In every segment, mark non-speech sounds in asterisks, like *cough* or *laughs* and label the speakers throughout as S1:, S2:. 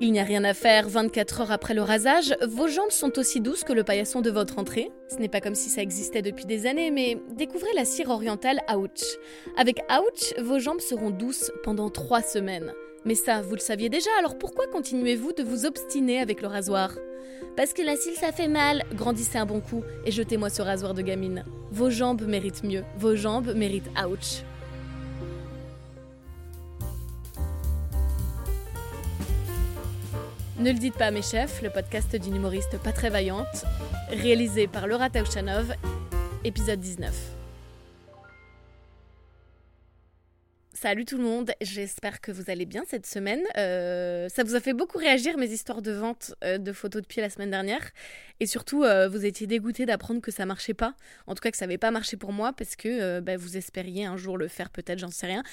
S1: Il n'y a rien à faire 24 heures après le rasage, vos jambes sont aussi douces que le paillasson de votre entrée. Ce n'est pas comme si ça existait depuis des années, mais découvrez la cire orientale Ouch. Avec Ouch, vos jambes seront douces pendant 3 semaines. Mais ça, vous le saviez déjà, alors pourquoi continuez-vous de vous obstiner avec le rasoir? Parce que la cire ça fait mal, grandissez un bon coup et jetez-moi ce rasoir de gamine. Vos jambes méritent mieux, vos jambes méritent Ouch. Ne le dites pas à mes chefs, le podcast d'une humoriste pas très vaillante, réalisé par Laura Taouchanov, épisode 19. Salut tout le monde, j'espère que vous allez bien cette semaine. Euh, ça vous a fait beaucoup réagir mes histoires de vente euh, de photos de pieds la semaine dernière. Et surtout, euh, vous étiez dégoûté d'apprendre que ça marchait pas. En tout cas, que ça n'avait pas marché pour moi parce que bah, vous espériez un jour le faire peut-être, j'en sais rien.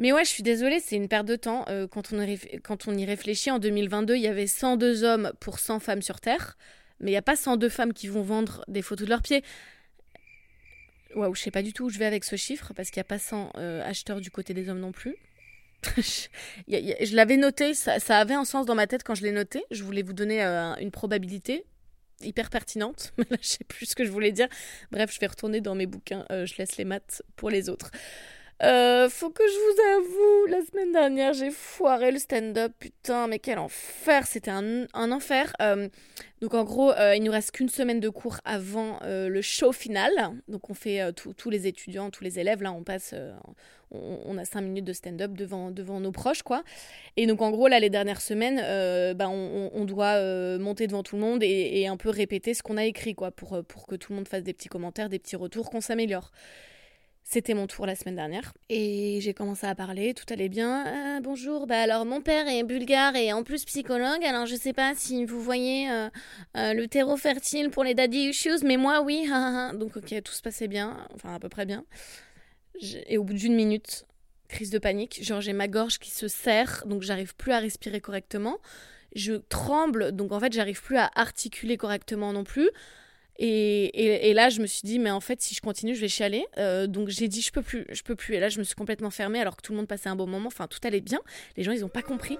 S1: Mais ouais, je suis désolée, c'est une perte de temps. Euh, quand, on y réfléchit, en 2022, il y avait 102 hommes pour 100 femmes sur Terre. Mais il n'y a pas 102 femmes qui vont vendre des photos de leurs pieds. Waouh, je sais pas du tout où je vais avec ce chiffre, parce qu'il n'y a pas 100 euh, acheteurs du côté des hommes non plus. *laughs* je l'avais noté, ça, avait un sens dans ma tête quand je l'ai noté. Je voulais vous donner euh, une probabilité hyper pertinente, *laughs* mais là je sais plus ce que je voulais dire. Bref, je vais retourner dans mes bouquins, je laisse les maths pour les autres. Euh, faut que je vous avoue, la semaine dernière, j'ai foiré le stand-up. Putain, mais quel enfer! C'était un, enfer. Euh, donc, en gros, euh, il nous reste qu'une semaine de cours avant le show final. Donc, on fait tous les étudiants, tous les élèves. Là, on passe, on, a cinq minutes de stand-up devant, devant nos proches, quoi. Et donc, en gros, là, les dernières semaines, bah, on, doit monter devant tout le monde et, et un peu répéter ce qu'on a écrit, quoi, pour, pour que tout le monde fasse des petits commentaires, des petits retours, qu'on s'améliore. C'était mon tour la semaine dernière. Et j'ai commencé à parler, tout allait bien. Ah, bonjour, bah alors mon père est bulgare et en plus psychologue, alors je sais pas si vous voyez euh, euh, le terreau fertile pour les daddy issues, mais moi oui. *laughs* Donc ok, tout se passait bien, enfin à peu près bien. Et au bout d'une minute, crise de panique, genre j'ai ma gorge qui se serre, donc j'arrive plus à respirer correctement. Je tremble, donc en fait j'arrive plus à articuler correctement non plus. Et, là, je me suis dit, mais en fait, si je continue, je vais chialer. Euh, donc j'ai dit, je peux plus, je peux plus. Et là, je me suis complètement fermée alors que tout le monde passait un bon moment. Enfin, tout allait bien. Les gens, ils n'ont pas compris.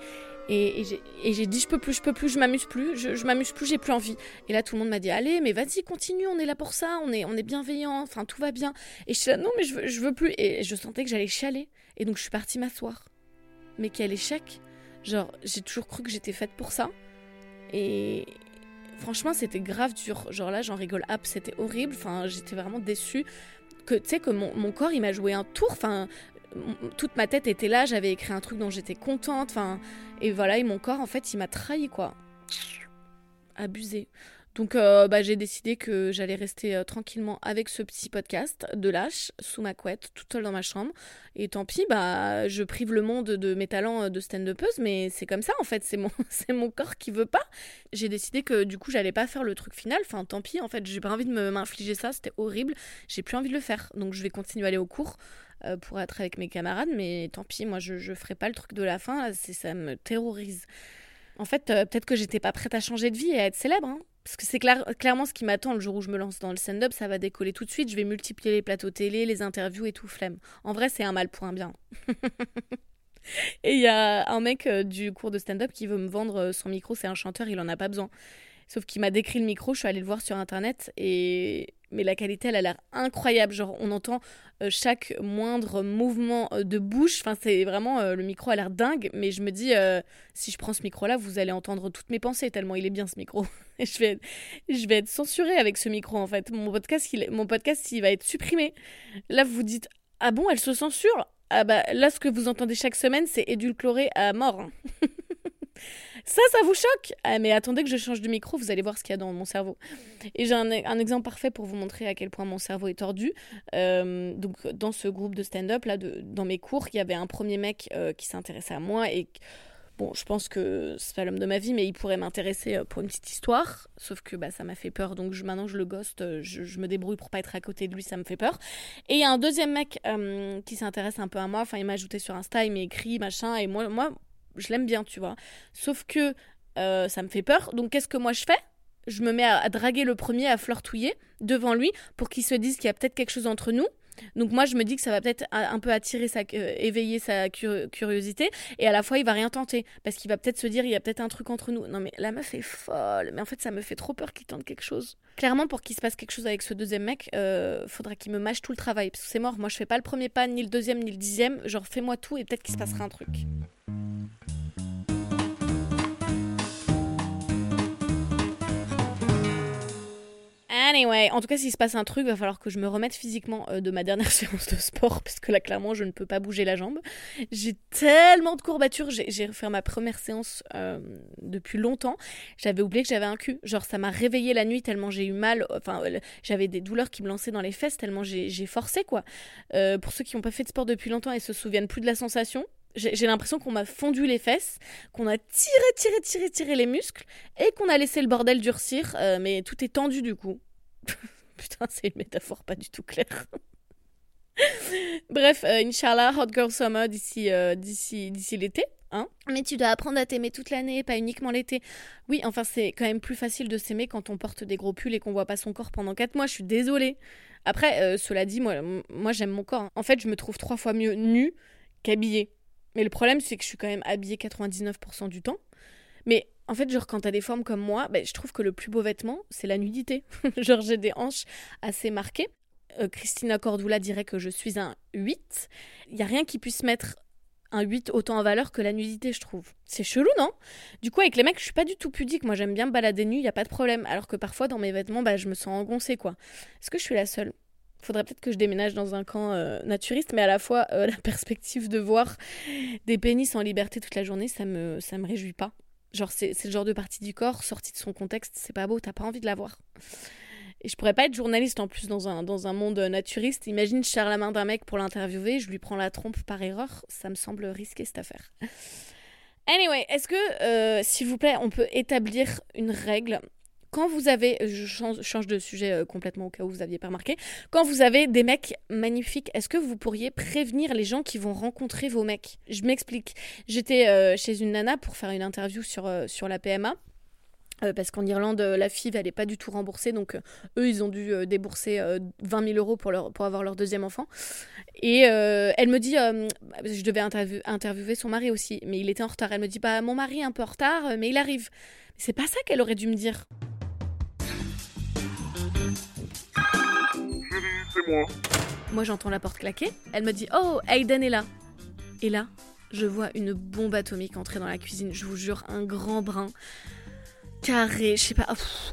S1: Et, j'ai dit, je peux plus, je peux plus, je m'amuse plus, je, je m'amuse plus, j'ai plus envie. Et là, tout le monde m'a dit, allez, mais vas-y, continue, on est là pour ça, on est, on est bienveillant, enfin, tout va bien. Et je suis là, non, mais je veux, je veux plus. Et je sentais que j'allais chialer. Et donc, je suis partie m'asseoir. Mais quel échec. Genre, j'ai toujours cru que j'étais faite pour ça. Et, franchement, c'était grave dur. Genre là, j'en rigole hop, c'était horrible. Enfin, j'étais vraiment déçue. Que, tu sais, que mon, corps, il m'a joué un tour. Enfin, toute ma tête était là. J'avais écrit un truc dont j'étais contente. Enfin, et voilà, et mon corps, en fait, il m'a trahi, quoi. Abusé. Donc euh, bah, j'ai décidé que j'allais rester euh, tranquillement avec ce petit podcast de lâche sous ma couette, toute seule dans ma chambre. Et tant pis, bah je prive le monde de mes talents euh, de stand-upeuse, mais c'est comme ça en fait, c'est mon, *laughs* c'est mon corps qui veut pas. J'ai décidé que du coup j'allais pas faire le truc final, enfin tant pis en fait, j'ai pas envie de m'infliger ça, c'était horrible, j'ai plus envie de le faire. Donc je vais continuer à aller au cours pour être avec mes camarades, mais tant pis, moi je, je ferai pas le truc de la fin, c'est, ça me terrorise. En fait, peut-être que j'étais pas prête à changer de vie et à être célèbre. Hein. Parce que c'est clairement ce qui m'attend le jour où je me lance dans le stand-up, ça va décoller tout de suite. Je vais multiplier les plateaux télé, les interviews et tout, flemme. En vrai, c'est un mal pour bien. *laughs* et il y a un mec euh, du cours de stand-up qui veut me vendre euh, son micro, c'est un chanteur, il en a pas besoin. Sauf qu'il m'a décrit le micro, je suis allée le voir sur internet et mais la qualité elle a l'air incroyable. Genre on entend euh, chaque moindre mouvement euh, de bouche. Enfin c'est vraiment euh, le micro a l'air dingue. Mais je me dis si je prends ce micro là, vous allez entendre toutes mes pensées tellement il est bien ce micro. *laughs* je vais je vais être censurée avec ce micro en fait. Mon podcast il, mon podcast il va être supprimé. Là vous dites ah bon elle se censure? Ah bah là ce que vous entendez chaque semaine c'est édulcoré à mort. *laughs* Ça, ça vous choque? Ah, Mais attendez que je change de micro, vous allez voir ce qu'il y a dans mon cerveau. Et j'ai un, exemple parfait pour vous montrer à quel point mon cerveau est tordu. Euh, donc, dans ce groupe de stand-up, là, dans mes cours, il y avait un premier mec euh, qui s'intéressait à moi et. Bon, je pense que c'est pas l'homme de ma vie, mais il pourrait m'intéresser euh, pour une petite histoire. Sauf que bah, ça m'a fait peur, donc maintenant je le ghost, je, me débrouille pour pas être à côté de lui, ça me fait peur. Et il y a un deuxième mec qui s'intéresse un peu à moi, enfin il m'a ajouté sur Insta, il m'écrit, machin, et moi, moi je l'aime bien, tu vois. Sauf que euh, ça me fait peur. Donc qu'est-ce que moi je fais? Je me mets à, draguer le premier, à flirtouiller devant lui pour qu'il se dise qu'il y a peut-être quelque chose entre nous. Donc moi, je me dis que ça va peut-être un peu attirer euh, éveiller sa curiosité, et à la fois, il va rien tenter, parce qu'il va peut-être se dire, il y a peut-être un truc entre nous. Non mais la meuf est folle, mais en fait, ça me fait trop peur qu'il tente quelque chose. Clairement, pour qu'il se passe quelque chose avec ce deuxième mec, euh, faudra qu'il me mâche tout le travail, parce que c'est mort. Moi, je fais pas le premier pas, ni le deuxième, ni le dixième. Genre, fais-moi tout, et peut-être qu'il se passera un truc. Anyway, en tout cas, s'il se passe un truc, va falloir que je me remette physiquement euh, de ma dernière *laughs* séance de sport, parce que là, clairement, je ne peux pas bouger la jambe. J'ai tellement de courbatures. J'ai refait ma première séance euh, depuis longtemps. J'avais oublié que j'avais un cul. Genre, ça m'a réveillé la nuit tellement j'ai eu mal. Enfin, j'avais des douleurs qui me lançaient dans les fesses tellement j'ai forcé, quoi. Euh, pour ceux qui n'ont pas fait de sport depuis longtemps et se souviennent plus de la sensation, j'ai l'impression qu'on m'a fondu les fesses, qu'on a tiré, tiré, tiré, tiré les muscles et qu'on a laissé le bordel durcir, mais tout est tendu du coup. *laughs* Putain, c'est une métaphore pas du tout claire. Bref, euh, Inch'Allah, Hot Girl Summer d'ici euh, l'été. Hein Mais tu dois apprendre à t'aimer toute l'année, pas uniquement l'été. Oui, enfin, c'est quand même plus facile de s'aimer quand on porte des gros pulls et qu'on voit pas son corps pendant 4 mois. Je suis désolée. Après, euh, cela dit, moi, moi j'aime mon corps. Hein. En fait, je me trouve trois fois mieux nue qu'habillée. Mais le problème, c'est que je suis quand même habillée 99% du temps. Mais en fait, genre, quand t'as des formes comme moi, ben, je trouve que le plus beau vêtement, c'est la nudité. *laughs* genre, j'ai des hanches assez marquées. Euh, Christina Cordula dirait que je suis un 8. Il n'y a rien qui puisse mettre un 8 autant en valeur que la nudité, je trouve. C'est chelou, non? Du coup, avec les mecs, je suis pas du tout pudique. Moi, j'aime bien me balader nu, il y a pas de problème. Alors que parfois, dans mes vêtements, bah, je me sens engoncée, quoi. Est-ce que je suis la seule? Faudrait peut-être que je déménage dans un camp euh, naturiste, mais à la fois, euh, *laughs* la perspective de voir des pénis en liberté toute la journée, ça me, ça me réjouit pas. Genre, c'est le genre de partie du corps sortie de son contexte, c'est pas beau, t'as pas envie de la voir. Et je pourrais pas être journaliste en plus dans un, dans un monde naturiste. Imagine, je la main d'un mec pour l'interviewer, je lui prends la trompe par erreur. Ça me semble risqué cette affaire. Anyway, est-ce que, euh, s'il vous plaît, on peut établir une règle quand vous avez, je change, de sujet euh, complètement au cas où vous n'aviez pas remarqué, quand vous avez des mecs magnifiques, est-ce que vous pourriez prévenir les gens qui vont rencontrer vos mecs? Je m'explique. J'étais euh, chez une nana pour faire une interview sur, euh, sur la PMA. parce qu'en Irlande, la FIV, elle n'est pas du tout remboursée. Donc, eux, ils ont dû débourser 20 000 euros pour, leur, pour avoir leur deuxième enfant. Et elle me dit, je devais interviewer son mari aussi, mais il était en retard. Elle me dit, bah, mon mari est un peu en retard, mais il arrive. C'est pas ça qu'elle aurait dû me dire.
S2: Moi.
S1: Moi, j'entends la porte claquer. Elle me dit Oh, Aiden est là. Et là, je vois une bombe atomique entrer dans la cuisine. Je vous jure, un grand brin carré, je sais pas.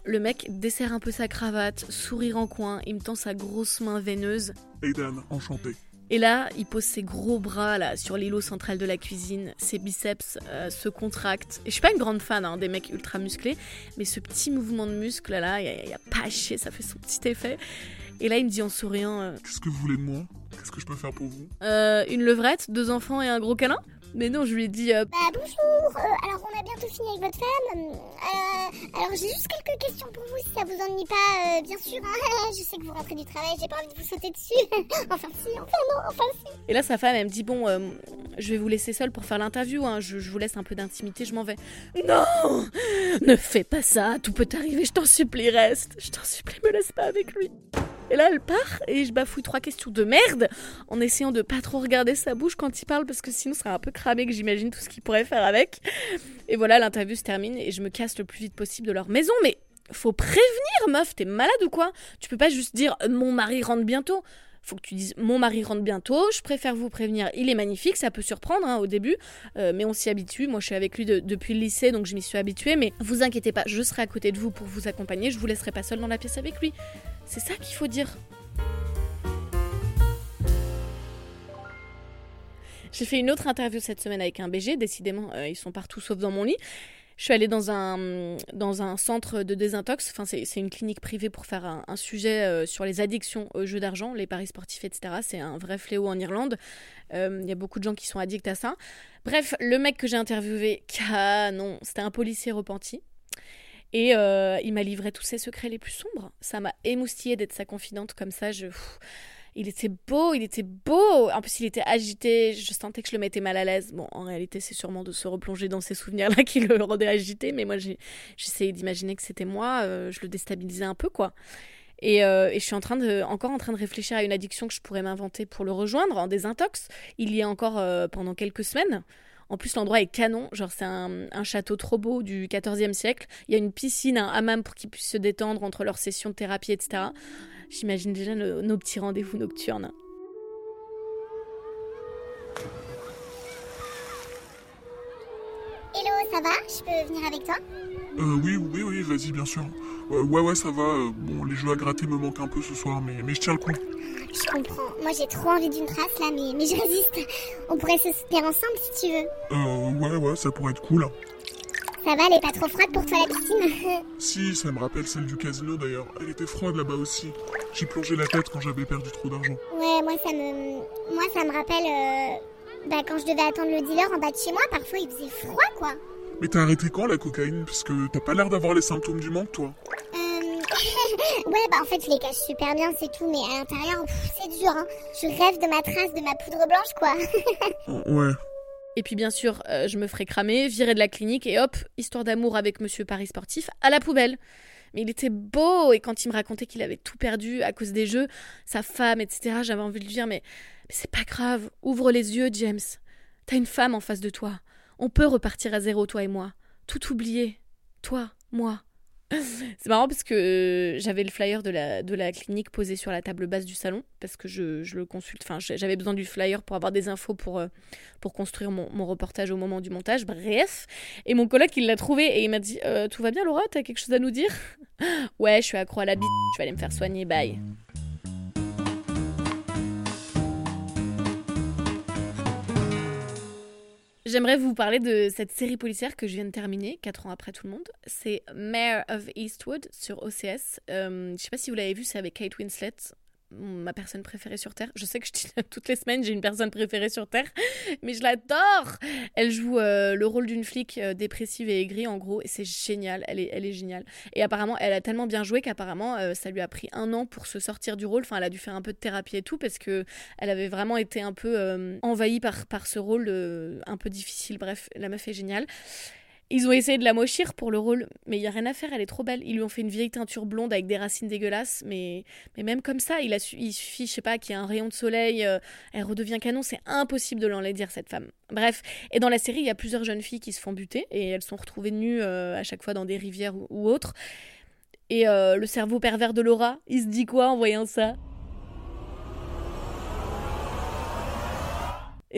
S1: le mec desserre un peu sa cravate, sourire en coin, il me tend sa grosse main veineuse.
S2: Aiden, enchanté.
S1: Et là, il pose ses gros bras là sur l'îlot central de la cuisine, ses biceps euh, se contractent. Et je suis pas une grande fan hein, des mecs ultra musclés, mais ce petit mouvement de muscle là, il y, a pas à chier, ça fait son petit effet. Et là, il me dit en souriant euh,
S2: Qu'est-ce que vous voulez de moi? Qu'est-ce que je peux faire pour vous?
S1: euh, Une levrette, deux enfants et un gros câlin? Mais non, je lui ai dit. Euh,
S3: bah bonjour, alors on a bientôt fini avec votre femme. alors j'ai juste quelques questions pour vous si ça vous ennuie pas, bien sûr. Hein. *laughs* je sais que vous rentrez du travail, j'ai pas envie de vous sauter dessus. *laughs* enfin si, enfin non, enfin si.
S1: Et là sa femme elle me dit bon, je vais vous laisser seule pour faire l'interview, hein. je, je, vous laisse un peu d'intimité, je m'en vais. Non, ne fais pas ça, tout peut arriver, je t'en supplie, reste. Je t'en supplie, me laisse pas avec lui. Et là, elle part et je bafouille trois questions de merde en essayant de pas trop regarder sa bouche quand il parle parce que sinon, c'est un peu cramé que j'imagine tout ce qu'il pourrait faire avec. Et voilà, l'interview se termine et je me casse le plus vite possible de leur maison. Mais faut prévenir, meuf, t'es malade ou quoi? Tu peux pas juste dire mon mari rentre bientôt faut que tu dises mon mari rentre bientôt, je préfère vous prévenir, il est magnifique, ça peut surprendre hein, au début, euh, mais on s'y habitue. Moi je suis avec lui depuis le lycée donc je m'y suis habituée, mais vous inquiétez pas, je serai à côté de vous pour vous accompagner, je vous laisserai pas seule dans la pièce avec lui. C'est ça qu'il faut dire. J'ai fait une autre interview cette semaine avec un BG, décidément euh, ils sont partout sauf dans mon lit. Je suis allée dans un, dans un centre de désintox. Enfin, c'est une clinique privée pour faire un, sujet euh, sur les addictions aux jeux d'argent, les paris sportifs, etc. C'est un vrai fléau en Irlande. Euh, il y a beaucoup de gens qui sont addicts à ça. Bref, le mec que j'ai interviewé, *laughs* canon, c'était un policier repenti. Et euh, il m'a livré tous ses secrets les plus sombres. Ça m'a émoustillé d'être sa confidente comme ça. Je il était beau, il était beau. En plus, il était agité. Je sentais que je le mettais mal à l'aise. Bon, en réalité, c'est sûrement de se replonger dans ces souvenirs-là *laughs* qui le rendait agité. Mais moi, j'essayais d'imaginer que c'était moi. Euh, je le déstabilisais un peu, quoi. Et, euh, je suis encore en train de réfléchir à une addiction que je pourrais m'inventer pour le rejoindre en désintox. Il y est encore pendant quelques semaines. En plus, l'endroit est canon. Genre, c'est un, un château trop beau du 14e siècle. Il y a une piscine, un hammam pour qu'ils puissent se détendre entre leurs sessions de thérapie, etc. J'imagine déjà nos, nos petits rendez-vous nocturnes.
S3: Hello, ça va? Je peux venir avec toi?
S2: Euh, oui, oui, oui, vas-y, bien sûr. Ouais, ouais, ouais, ça va. euh, bon, les jeux à gratter me manquent un peu ce soir, mais, mais je tiens le coup.
S3: Je comprends. Moi, j'ai trop envie d'une trace là, mais, mais je résiste. On pourrait se soutenir ensemble si tu veux.
S2: Euh, ouais, ouais, ça pourrait être cool. hein.
S3: Ça va, elle est pas trop froide pour toi la piscine *laughs*
S2: Si, ça me rappelle celle du casino d'ailleurs. Elle était froide là-bas aussi. J'ai plongé la tête quand j'avais perdu trop d'argent.
S3: Ouais, moi ça me, moi ça me rappelle, euh, bah quand je devais attendre le dealer en bas de chez moi, parfois il faisait froid quoi.
S2: Mais t'as arrêté quand la cocaïne? Parce que t'as pas l'air d'avoir les symptômes du manque, toi.
S3: Ouais, bah en fait je les cache super bien, c'est tout, mais à l'intérieur, c'est dur. Hein. Je rêve de ma trace, de ma poudre blanche quoi. *laughs*
S2: Oh, ouais.
S1: Et puis bien sûr, euh, je me ferai cramer, virer de la clinique et hop, histoire d'amour avec Monsieur Paris Sportif, à la poubelle. Mais il était beau et quand il me racontait qu'il avait tout perdu à cause des jeux, sa femme, etc., j'avais envie de lui dire mais, mais c'est pas grave, ouvre les yeux, James. T'as une femme en face de toi. On peut repartir à zéro, toi et moi. Tout oublier. Toi, moi. *laughs* C'est marrant parce que euh, j'avais le flyer de la, de la clinique posé sur la table basse du salon parce que je, je le consulte. Enfin, j'avais besoin du flyer pour avoir des infos pour, euh, pour construire mon, mon reportage au moment du montage. Bref. Et mon coloc, il l'a trouvé et il m'a dit Euh, Tout va bien, Laura? T'as quelque chose à nous dire? *laughs* Ouais, je suis accro à la bite. Je vais aller me faire soigner. Bye. J'aimerais vous parler de cette série policière que je viens de terminer, 4 ans après tout le monde. C'est Mayor of Eastwood sur OCS. Euh, je sais pas si vous l'avez vu, c'est avec Kate Winslet, ma personne préférée sur Terre. Je sais que je dis *laughs* toutes les semaines, j'ai une personne préférée sur Terre, mais je l'adore Elle joue euh, le rôle d'une flic euh, dépressive et aigrie, en gros, et c'est génial, elle est, elle est géniale. Et apparemment, elle a tellement bien joué qu'apparemment, euh, ça lui a pris un an pour se sortir du rôle. Enfin, elle a dû faire un peu de thérapie et tout, parce que elle avait vraiment été un peu envahie par, par ce rôle un peu difficile. Bref, la meuf est géniale. Ils ont essayé de la mochir pour le rôle, mais il y a rien à faire, elle est trop belle. Ils lui ont fait une vieille teinture blonde avec des racines dégueulasses, mais, mais même comme ça, il, a su- suffit, je sais pas, qu'il y ait un rayon de soleil, euh, elle redevient canon, c'est impossible de l'enlaidir cette femme. Bref, et dans la série, il y a plusieurs jeunes filles qui se font buter, et elles sont retrouvées nues euh, à chaque fois dans des rivières ou, ou autres. Et euh, le cerveau pervers de Laura, il se dit quoi en voyant ça?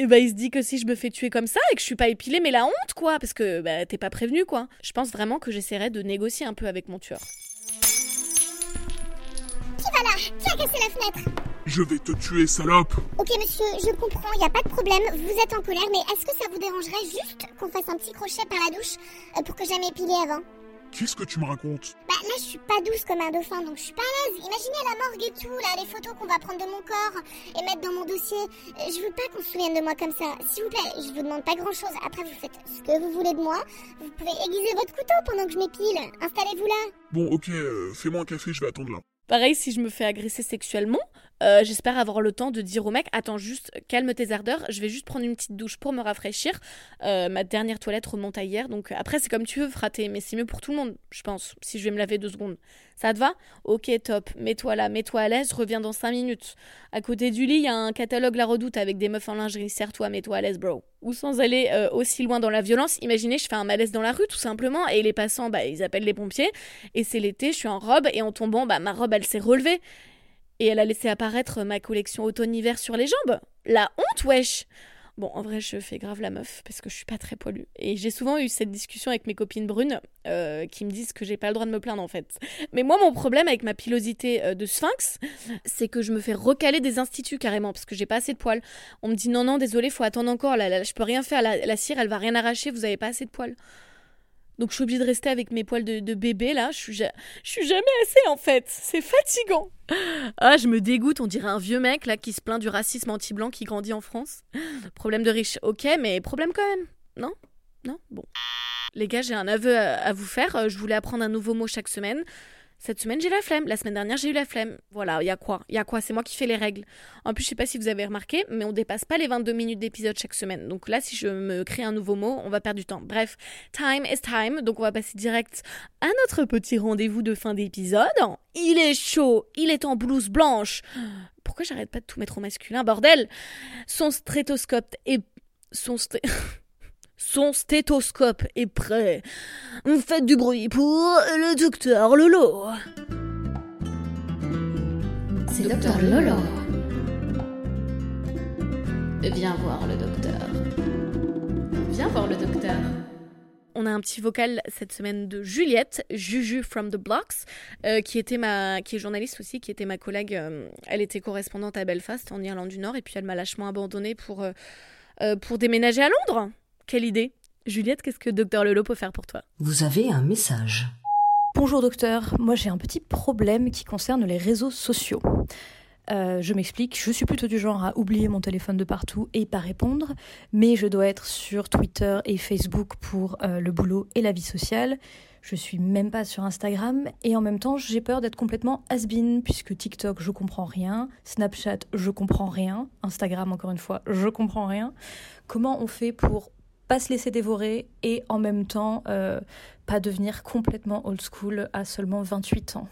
S1: Et bah il se dit que si je me fais tuer comme ça et que je suis pas épilée, mais la honte quoi, parce que bah t'es pas prévenu quoi. Je pense vraiment que j'essaierai de négocier un peu avec mon tueur.
S3: Qui va là? Qui a cassé la fenêtre?
S2: Je vais te tuer, salope.
S3: Ok monsieur, je comprends, y a pas de problème, vous êtes en colère, mais est-ce que ça vous dérangerait juste qu'on fasse un petit crochet par la douche euh, pour que j'aille m'épiler avant?
S2: Qu'est-ce que tu me racontes?
S3: Bah là je suis pas douce comme un dauphin donc je suis pas à l'aise. Imaginez la morgue et tout, là, les photos qu'on va prendre de mon corps et mettre dans mon dossier. Euh, Je veux pas qu'on se souvienne de moi comme ça. S'il vous plaît, je vous demande pas grand chose. Après vous faites ce que vous voulez de moi. Vous pouvez aiguiser votre couteau pendant que je m'épile. Installez-vous là.
S2: Bon, ok, euh, fais-moi un café, je vais attendre là.
S1: Pareil, si je me fais agresser sexuellement, euh, j'espère avoir le temps de dire au mec Attends, juste calme tes ardeurs, je vais juste prendre une petite douche pour me rafraîchir. Euh, ma dernière toilette remonte à hier, donc après, c'est comme tu veux, frater, mais c'est mieux pour tout le monde, je pense, si je vais me laver deux secondes. Ça te va? Ok, top, mets-toi là, mets-toi à l'aise, reviens dans cinq minutes. À côté du lit, il y a un catalogue La Redoute avec des meufs en lingerie, serre-toi, mets-toi à l'aise, bro. Ou sans aller euh, aussi loin dans la violence, imaginez, je fais un malaise dans la rue, tout simplement, et les passants, bah, ils appellent les pompiers, et c'est l'été, je suis en robe, et en tombant, bah, ma robe, elle s'est relevée. Et elle a laissé apparaître ma collection automne-hiver sur les jambes. La honte, wesh Bon, en vrai, je fais grave la meuf parce que je suis pas très poilue. Et j'ai souvent eu cette discussion avec mes copines brunes euh, qui me disent que j'ai pas le droit de me plaindre en fait. Mais moi, mon problème avec ma pilosité euh, de sphinx, c'est que je me fais recaler des instituts carrément parce que j'ai pas assez de poils. On me dit non, non, désolé, faut attendre encore. Là, là, je peux rien faire. La, la cire, elle va rien arracher. Vous avez pas assez de poils. Donc je suis obligée de rester avec mes poils de, bébé là. Je suis, jamais assez en fait. C'est fatigant. Ah, je me dégoûte. On dirait un vieux mec là qui se plaint du racisme anti-blanc qui grandit en France. Problème de riche, ok, mais problème quand même. Non? Non? Bon. Les gars, j'ai un aveu à, à vous faire. Euh, Je voulais apprendre un nouveau mot chaque semaine. Cette semaine, j'ai la flemme. La semaine dernière, j'ai eu la flemme. Voilà, il y a quoi? Il y a quoi? C'est moi qui fais les règles. En plus, je sais pas si vous avez remarqué, mais on dépasse pas les 22 minutes d'épisode chaque semaine. Donc là, si je me crée un nouveau mot, on va perdre du temps. Bref, time is time. Donc on va passer direct à notre petit rendez-vous de fin d'épisode. Il est chaud, il est en blouse blanche. Pourquoi j'arrête pas de tout mettre au masculin, bordel Son stéthoscope est... Son. *laughs* Son stéthoscope est prêt. Faites du bruit pour le docteur Lolo.
S4: C'est docteur Lolo. Viens voir le docteur. Viens voir le docteur.
S1: On a un petit vocal cette semaine de Juliette, Juju from the Blocks, euh, qui était ma, qui est journaliste aussi, qui était ma collègue. euh, elle était correspondante à Belfast en Irlande du Nord et puis elle m'a lâchement abandonnée pour euh, euh, pour déménager à Londres. Quelle idée Juliette, qu'est-ce que Docteur Lolo peut faire pour toi?
S5: Vous avez un message.
S6: Bonjour docteur, moi j'ai un petit problème qui concerne les réseaux sociaux. Euh, je m'explique, je suis plutôt du genre à oublier mon téléphone de partout et pas répondre, mais je dois être sur Twitter et Facebook pour euh, le boulot et la vie sociale. Je suis même pas sur Instagram et en même temps j'ai peur d'être complètement has-been puisque TikTok je comprends rien, Snapchat je comprends rien, Instagram encore une fois je comprends rien. Comment on fait pour pas se laisser dévorer et en même temps euh, pas devenir complètement old school à seulement 28 ans.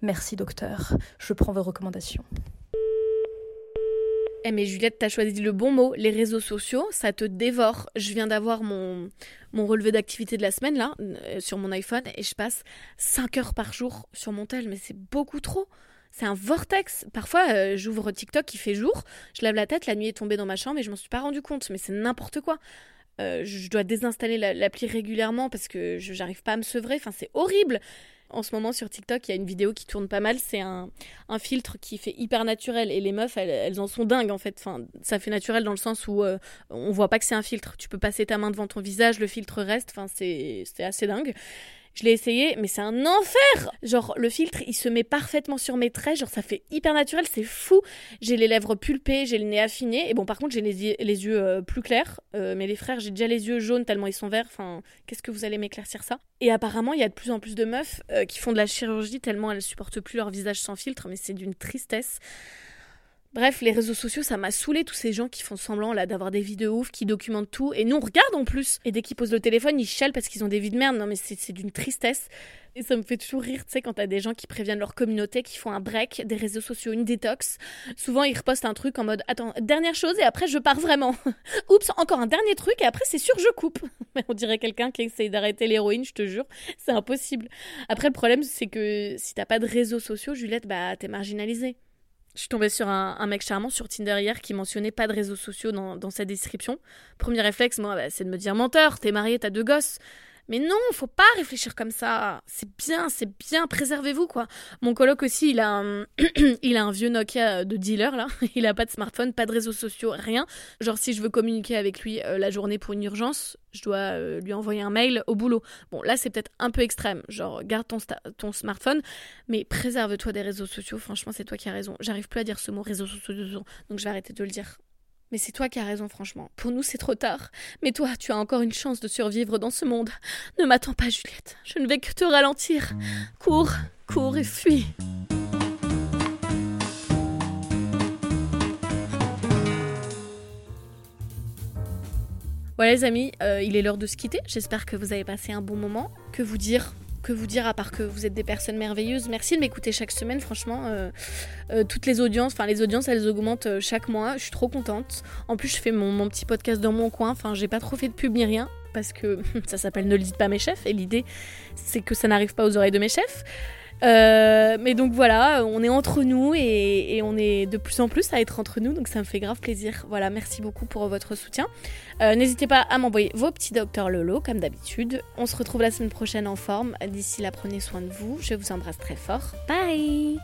S6: Merci docteur, je prends vos recommandations.
S1: Eh mais Juliette, t'as choisi le bon mot. Les réseaux sociaux, ça te dévore. Je viens d'avoir mon, mon relevé d'activité de la semaine, là, euh, sur mon iPhone, et je passe 5 heures par jour sur mon tel, mais c'est beaucoup trop. C'est un vortex. Parfois, euh, j'ouvre TikTok, il fait jour, je lève la tête, la nuit est tombée dans ma chambre et je m'en suis pas rendu compte, mais c'est n'importe quoi. Euh, je dois désinstaller la- l'appli régulièrement parce que je j'arrive pas à me sevrer. Enfin, c'est horrible. En ce moment, sur TikTok, il y a une vidéo qui tourne pas mal. C'est un, un filtre qui fait hyper naturel et les meufs, elles, en sont dingues en fait. Enfin, ça fait naturel dans le sens où euh, on voit pas que c'est un filtre. Tu peux passer ta main devant ton visage, le filtre reste. Enfin, c'est assez dingue. Je l'ai essayé, mais c'est un enfer. Genre, le filtre, il se met parfaitement sur mes traits, genre, ça fait hyper naturel, c'est fou. J'ai les lèvres pulpées, j'ai le nez affiné, et bon, par contre, j'ai les, yeux- euh, plus clairs, euh, mais les frères, j'ai déjà les yeux jaunes tellement ils sont verts, enfin, qu'est-ce que vous allez m'éclaircir ça? Et apparemment, il y a de plus en plus de meufs euh, qui font de la chirurgie tellement elles supportent plus leur visage sans filtre, mais c'est d'une tristesse. Bref, les réseaux sociaux, ça m'a saoulé tous ces gens qui font semblant là d'avoir des vies de ouf, qui documentent tout, et nous on regarde en plus. Et dès qu'ils posent le téléphone, ils chialent parce qu'ils ont des vies de merde. Non mais c'est d'une tristesse. Et ça me fait toujours rire, tu sais, quand t'as des gens qui préviennent leur communauté, qui font un break des réseaux sociaux, une détox. Souvent ils repostent un truc en mode attends dernière chose et après je pars vraiment. *laughs* Oups encore un dernier truc et après c'est sûr je coupe. *laughs* Mais on dirait quelqu'un qui essaye d'arrêter l'héroïne, je te jure, c'est impossible. Après le problème c'est que si t'as pas de réseaux sociaux, Juliette, bah t'es marginalisée. Je suis tombée sur un, mec charmant sur Tinder hier qui mentionnait pas de réseaux sociaux dans, dans sa description. Premier réflexe, moi, bah, c'est de me dire menteur, t'es marié, t'as deux gosses. Mais non, faut pas réfléchir comme ça. C'est bien, c'est bien, préservez-vous quoi. Mon coloc aussi, il a un, *clears throat* il a un vieux Nokia de dealer là. *laughs* Il a pas de smartphone, pas de réseaux sociaux, rien. Genre si je veux communiquer avec lui euh, la journée pour une urgence, je dois euh, lui envoyer un mail au boulot. Bon là c'est peut-être un peu extrême. Genre garde ton, ton smartphone, mais préserve-toi des réseaux sociaux. Franchement c'est toi qui as raison. J'arrive plus à dire ce mot réseaux sociaux, donc je vais arrêter de le dire. Mais c'est toi qui as raison, franchement. Pour nous, c'est trop tard. Mais toi, tu as encore une chance de survivre dans ce monde. Ne m'attends pas, Juliette. Je ne vais que te ralentir. Cours, cours et fuis. Voilà les amis, euh, il est l'heure de se quitter. J'espère que vous avez passé un bon moment. Que vous dire Que vous dire à part que vous êtes des personnes merveilleuses Merci de m'écouter chaque semaine, franchement. euh, euh, toutes les audiences, enfin les audiences, elles augmentent euh, chaque mois. Je suis trop contente. En plus, je fais mon, mon petit podcast dans mon coin. Enfin, j'ai pas trop fait de pub ni rien parce que *laughs* ça s'appelle Ne le dites pas mes chefs et l'idée c'est que ça n'arrive pas aux oreilles de mes chefs. Euh, mais donc voilà, on est entre nous et, on est de plus en plus à être entre nous, donc ça me fait grave plaisir. Voilà, merci beaucoup pour votre soutien. Euh, N'hésitez pas à m'envoyer vos petits docteurs Lolo, comme d'habitude. On se retrouve la semaine prochaine en forme. D'ici là, prenez soin de vous. Je vous embrasse très fort. Bye